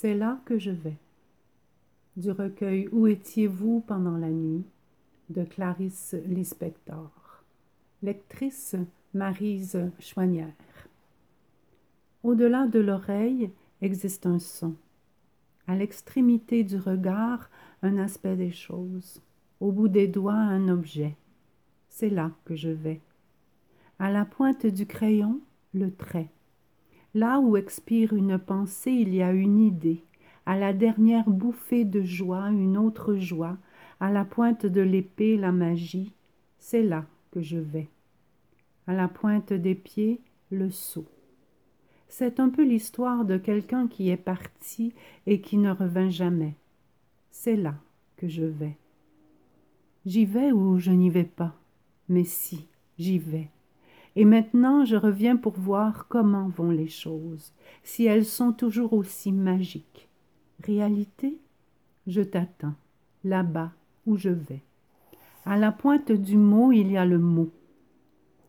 C'est là que je vais. Du recueil Où étiez-vous pendant la nuit? de Clarisse Lispector. Lectrice Marise Choignère. Au-delà de l'oreille existe un son. À l'extrémité du regard, un aspect des choses. Au bout des doigts, un objet. C'est là que je vais. À la pointe du crayon, le trait. Là où expire une pensée, il y a une idée. À la dernière bouffée de joie, une autre joie. À la pointe de l'épée, la magie. C'est là que je vais. À la pointe des pieds, le saut. C'est un peu l'histoire de quelqu'un qui est parti et qui ne revint jamais. C'est là que je vais. J'y vais ou je n'y vais pas, mais si, j'y vais. Et maintenant je reviens pour voir comment vont les choses, si elles sont toujours aussi magiques. Réalité Je t'attends, là-bas où je vais. À la pointe du mot, il y a le mot.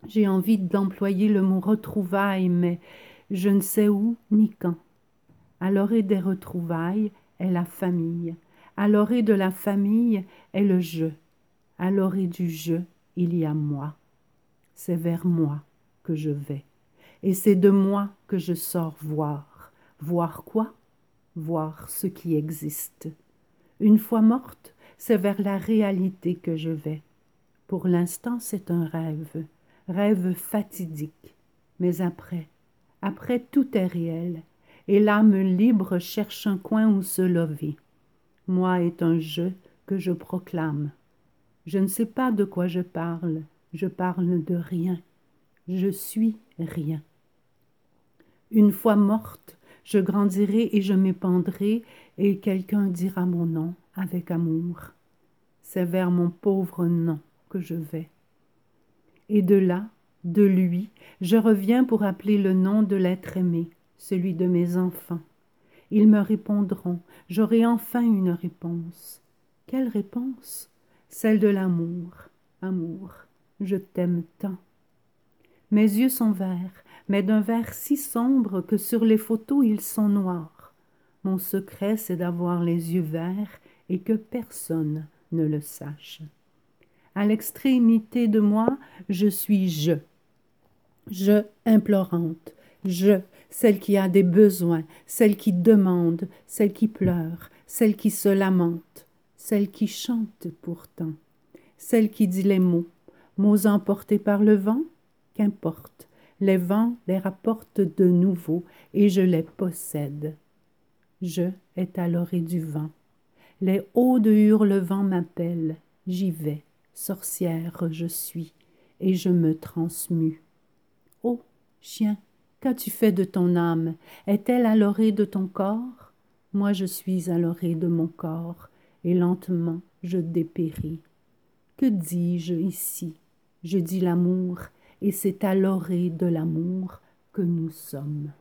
J'ai envie d'employer le mot retrouvailles, mais je ne sais où ni quand. À l'orée des retrouvailles est la famille. À l'orée de la famille est le jeu. À l'orée du jeu, il y a moi c'est vers moi que je vais. Et c'est de moi que je sors voir. Voir quoi? Voir ce qui existe. Une fois morte, c'est vers la réalité que je vais. Pour l'instant, c'est un rêve, rêve fatidique. Mais après, après tout est réel, et l'âme libre cherche un coin où se lever. Moi est un jeu que je proclame. Je ne sais pas de quoi je parle, je parle de rien. Je suis rien. Une fois morte, je grandirai et je m'épandrai, et quelqu'un dira mon nom avec amour. C'est vers mon pauvre nom que je vais. Et de là, de lui, je reviens pour appeler le nom de l'être aimé, celui de mes enfants. Ils me répondront, j'aurai enfin une réponse. Quelle réponse? Celle de l'amour. Amour je t'aime tant. Mes yeux sont verts, mais d'un vert si sombre que sur les photos ils sont noirs. Mon secret, c'est d'avoir les yeux verts et que personne ne le sache. À l'extrémité de moi, je suis je. Je implorante, je, celle qui a des besoins, celle qui demande, celle qui pleure, celle qui se lamente, celle qui chante pourtant, celle qui dit les mots, mots emportés par le vent Qu'importe, les vents les rapportent de nouveau et je les possède. Je est à l'orée du vent. Les hauts de Hurlevent m'appellent, j'y vais, sorcière je suis, et je me transmue. Oh, chien, qu'as-tu fait de ton âme? Est-elle à l'orée de ton corps? Moi je suis à l'orée de mon corps, et lentement je dépéris. Que dis-je ici? Je dis l'amour, et c'est à l'orée de l'amour que nous sommes.